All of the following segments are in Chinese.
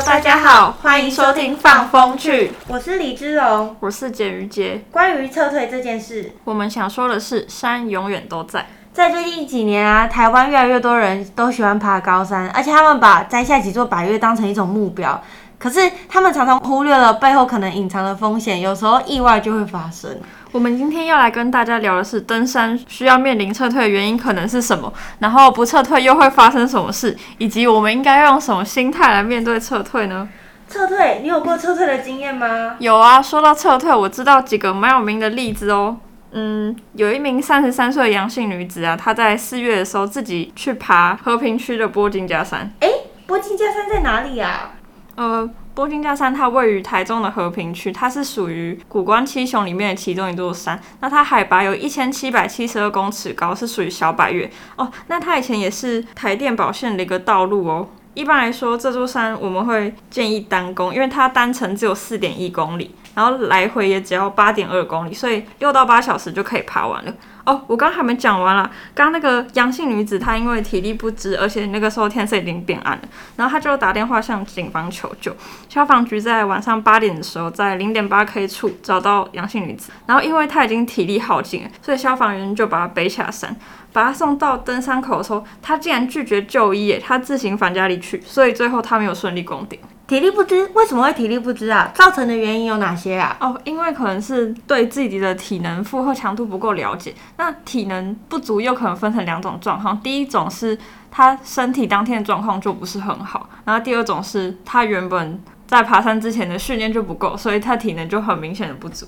Hello，大家好，欢迎收听放风去，我是李之荣。我是简瑜杰。关于撤退这件事，我们想说的是，山永远都在。在最近几年啊，台湾越来越多人都喜欢爬高山，而且他们把摘下几座百岳当成一种目标。可是他们常常忽略了背后可能隐藏的风险，有时候意外就会发生。我们今天要来跟大家聊的是，登山需要面临撤退的原因可能是什么，然后不撤退又会发生什么事，以及我们应该用什么心态来面对撤退呢？撤退，你有过撤退的经验吗？有啊，说到撤退，我知道几个蛮有名的例子哦。嗯，有一名三十三岁的阳性女子啊，她在四月的时候自己去爬和平区的波金加山。诶，波金加山在哪里啊？呃，波金加山它位于台中的和平区，它是属于古关七雄里面的其中一座山。那它海拔有一千七百七十二公尺高，是属于小百岳哦。那它以前也是台电保线的一个道路哦。一般来说，这座山我们会建议单攻，因为它单程只有四点一公里，然后来回也只要八点二公里，所以六到八小时就可以爬完了。哦，我刚还没讲完啦。刚那个阳性女子，她因为体力不支，而且那个时候天色已经变暗了，然后她就打电话向警方求救。消防局在晚上八点的时候，在零点八 K 处找到阳性女子，然后因为她已经体力耗尽了，所以消防员就把她背下山，把她送到登山口的时候，她竟然拒绝就医，她自行返家里去，所以最后她没有顺利攻顶。体力不支，为什么会体力不支啊？造成的原因有哪些啊？哦，因为可能是对自己的体能负荷强度不够了解。那体能不足又可能分成两种状况，第一种是他身体当天的状况就不是很好，然后第二种是他原本在爬山之前的训练就不够，所以他体能就很明显的不足。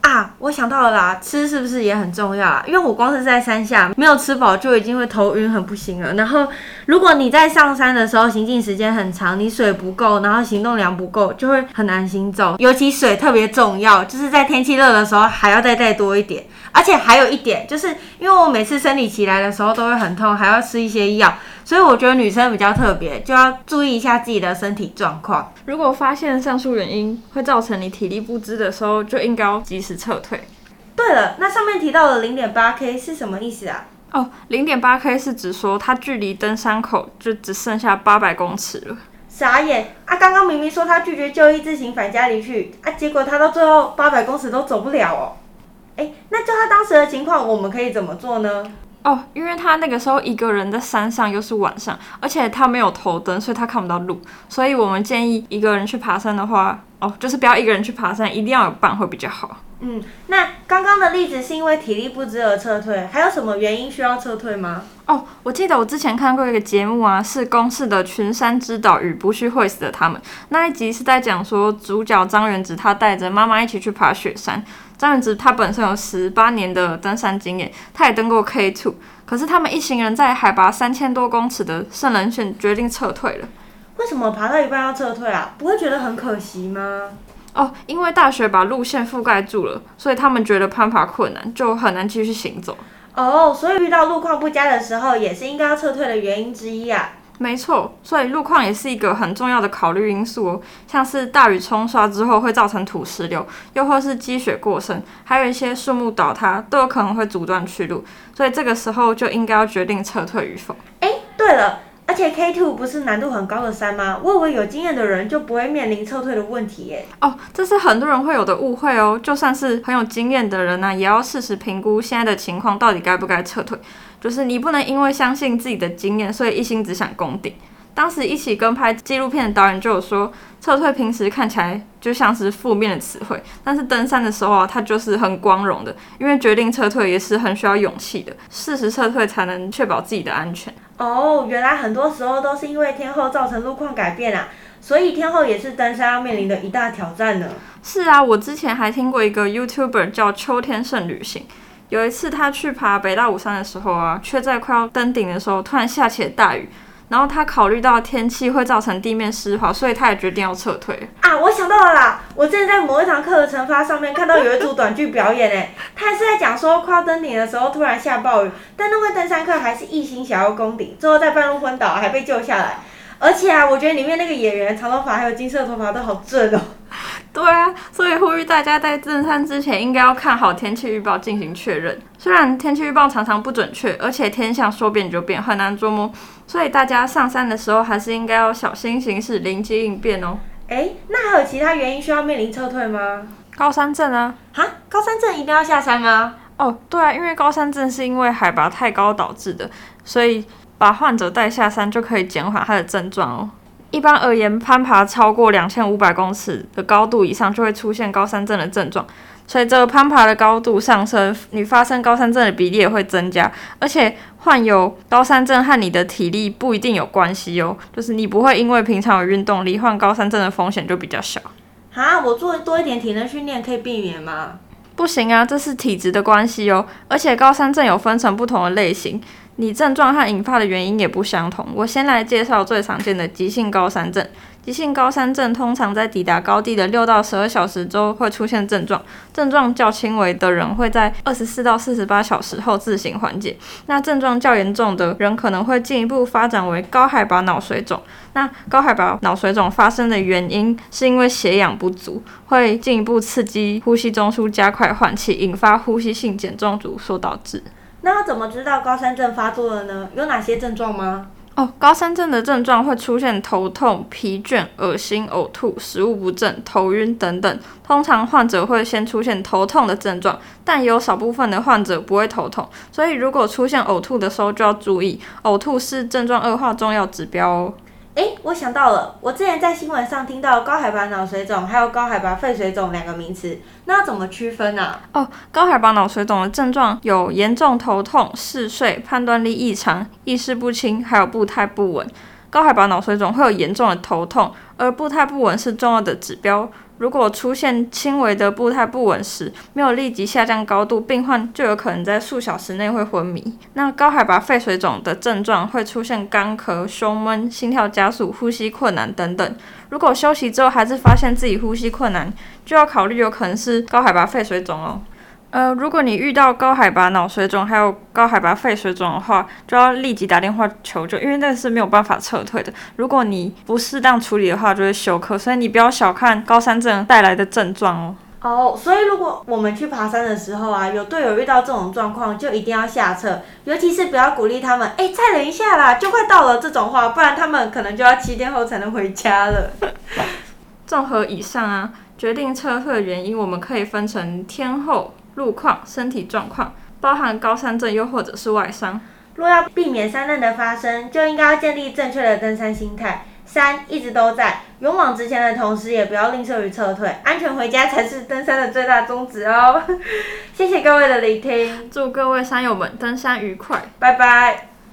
啊，我想到了啦，吃是不是也很重要啊？因为我光是在山下没有吃饱就已经会头晕很不行了。然后如果你在上山的时候行进时间很长，你水不够，然后行动量不够，就会很难行走。尤其水特别重要，就是在天气热的时候还要再带多一点。而且还有一点，就是因为我每次生理期来的时候都会很痛，还要吃一些药，所以我觉得女生比较特别，就要注意一下自己的身体状况。如果发现上述原因会造成你体力不支的时候，就应该要及时撤退。对了，那上面提到的零点八 K 是什么意思啊？哦，零点八 K 是指说它距离登山口就只剩下八百公尺了。傻眼啊！刚刚明明说他拒绝就医，自行返家里去啊，结果他到最后八百公尺都走不了哦。哎，那就他当时的情况，我们可以怎么做呢？哦，因为他那个时候一个人在山上，又是晚上，而且他没有头灯，所以他看不到路。所以我们建议一个人去爬山的话，哦，就是不要一个人去爬山，一定要有伴会比较好。嗯，那刚刚的例子是因为体力不支而撤退，还有什么原因需要撤退吗？哦，我记得我之前看过一个节目啊，是公视的《群山之岛与不去会死的他们》那一集是在讲说，主角张元直他带着妈妈一起去爬雪山。张元直他本身有十八年的登山经验，他也登过 K two，可是他们一行人在海拔三千多公尺的圣人线决定撤退了。为什么爬到一半要撤退啊？不会觉得很可惜吗？哦，因为大雪把路线覆盖住了，所以他们觉得攀爬困难，就很难继续行走。哦，所以遇到路况不佳的时候，也是应该要撤退的原因之一啊。没错，所以路况也是一个很重要的考虑因素哦。像是大雨冲刷之后会造成土石流，又或是积雪过深，还有一些树木倒塌，都有可能会阻断去路。所以这个时候就应该要决定撤退与否。哎，对了。而且 K two 不是难度很高的山吗？我以为有经验的人就不会面临撤退的问题耶。哦，这是很多人会有的误会哦。就算是很有经验的人呢，也要适时评估现在的情况，到底该不该撤退。就是你不能因为相信自己的经验，所以一心只想攻顶。当时一起跟拍纪录片的导演就有说，撤退平时看起来就像是负面的词汇，但是登山的时候啊，它就是很光荣的，因为决定撤退也是很需要勇气的，适时撤退才能确保自己的安全。哦，原来很多时候都是因为天候造成路况改变啊，所以天候也是登山要面临的一大挑战呢。是啊，我之前还听过一个 YouTuber 叫秋天胜旅行，有一次他去爬北大武山的时候啊，却在快要登顶的时候突然下起了大雨。然后他考虑到天气会造成地面湿滑，所以他也决定要撤退。啊，我想到了啦！我之前在某一堂课的惩罚上面看到有一组短剧表演，诶，他还是在讲说快要登顶的时候突然下暴雨，但那位登山客还是一心想要攻顶，最后在半路昏倒，还被救下来。而且啊，我觉得里面那个演员长头发还有金色头发都好正哦。对啊，所以呼吁大家在登山之前应该要看好天气预报进行确认。虽然天气预报常常不准确，而且天象说变就变，很难捉摸，所以大家上山的时候还是应该要小心行事，灵机应变哦。哎，那还有其他原因需要面临撤退吗？高山症啊？哈，高山症一定要下山吗？哦，对啊，因为高山症是因为海拔太高导致的，所以。把患者带下山就可以减缓他的症状哦。一般而言，攀爬超过两千五百公尺的高度以上，就会出现高山症的症状。随着攀爬的高度上升，你发生高山症的比例也会增加。而且，患有高山症和你的体力不一定有关系哦，就是你不会因为平常有运动，罹患高山症的风险就比较小。啊，我做多一点体能训练可以避免吗？不行啊，这是体质的关系哦。而且，高山症有分成不同的类型。你症状和引发的原因也不相同。我先来介绍最常见的急性高山症。急性高山症通常在抵达高地的六到十二小时中会出现症状，症状较轻微的人会在二十四到四十八小时后自行缓解。那症状较严重的人可能会进一步发展为高海拔脑水肿。那高海拔脑水肿发生的原因是因为血氧不足，会进一步刺激呼吸中枢加快换气，引发呼吸性碱中毒所导致。那要怎么知道高山症发作了呢？有哪些症状吗？哦，高山症的症状会出现头痛、疲倦、恶心、呕吐、食物不振、头晕等等。通常患者会先出现头痛的症状，但有少部分的患者不会头痛。所以如果出现呕吐的时候就要注意，呕吐是症状恶化重要指标哦。哎，我想到了，我之前在新闻上听到高海拔脑水肿还有高海拔肺水肿两个名词，那怎么区分啊？哦，高海拔脑水肿的症状有严重头痛、嗜睡、判断力异常、意识不清，还有步态不稳。高海拔脑水肿会有严重的头痛，而步态不稳是重要的指标。如果出现轻微的步态不稳时，没有立即下降高度，病患就有可能在数小时内会昏迷。那高海拔肺水肿的症状会出现干咳、胸闷、心跳加速、呼吸困难等等。如果休息之后还是发现自己呼吸困难，就要考虑有可能是高海拔肺水肿哦。呃，如果你遇到高海拔脑水肿，还有高海拔肺水肿的话，就要立即打电话求救，因为那是没有办法撤退的。如果你不适当处理的话，就会休克。所以你不要小看高山症带来的症状哦。哦，所以如果我们去爬山的时候啊，有队友遇到这种状况，就一定要下撤，尤其是不要鼓励他们，哎，再忍一下啦，就快到了这种话，不然他们可能就要七天后才能回家了。综合以上啊，决定撤退的原因，我们可以分成天候。路况、身体状况，包含高山症又或者是外伤。若要避免山难的发生，就应该要建立正确的登山心态。山一直都在，勇往直前的同时，也不要吝啬于撤退，安全回家才是登山的最大宗旨哦。谢谢各位的聆听，祝各位山友们登山愉快，拜拜。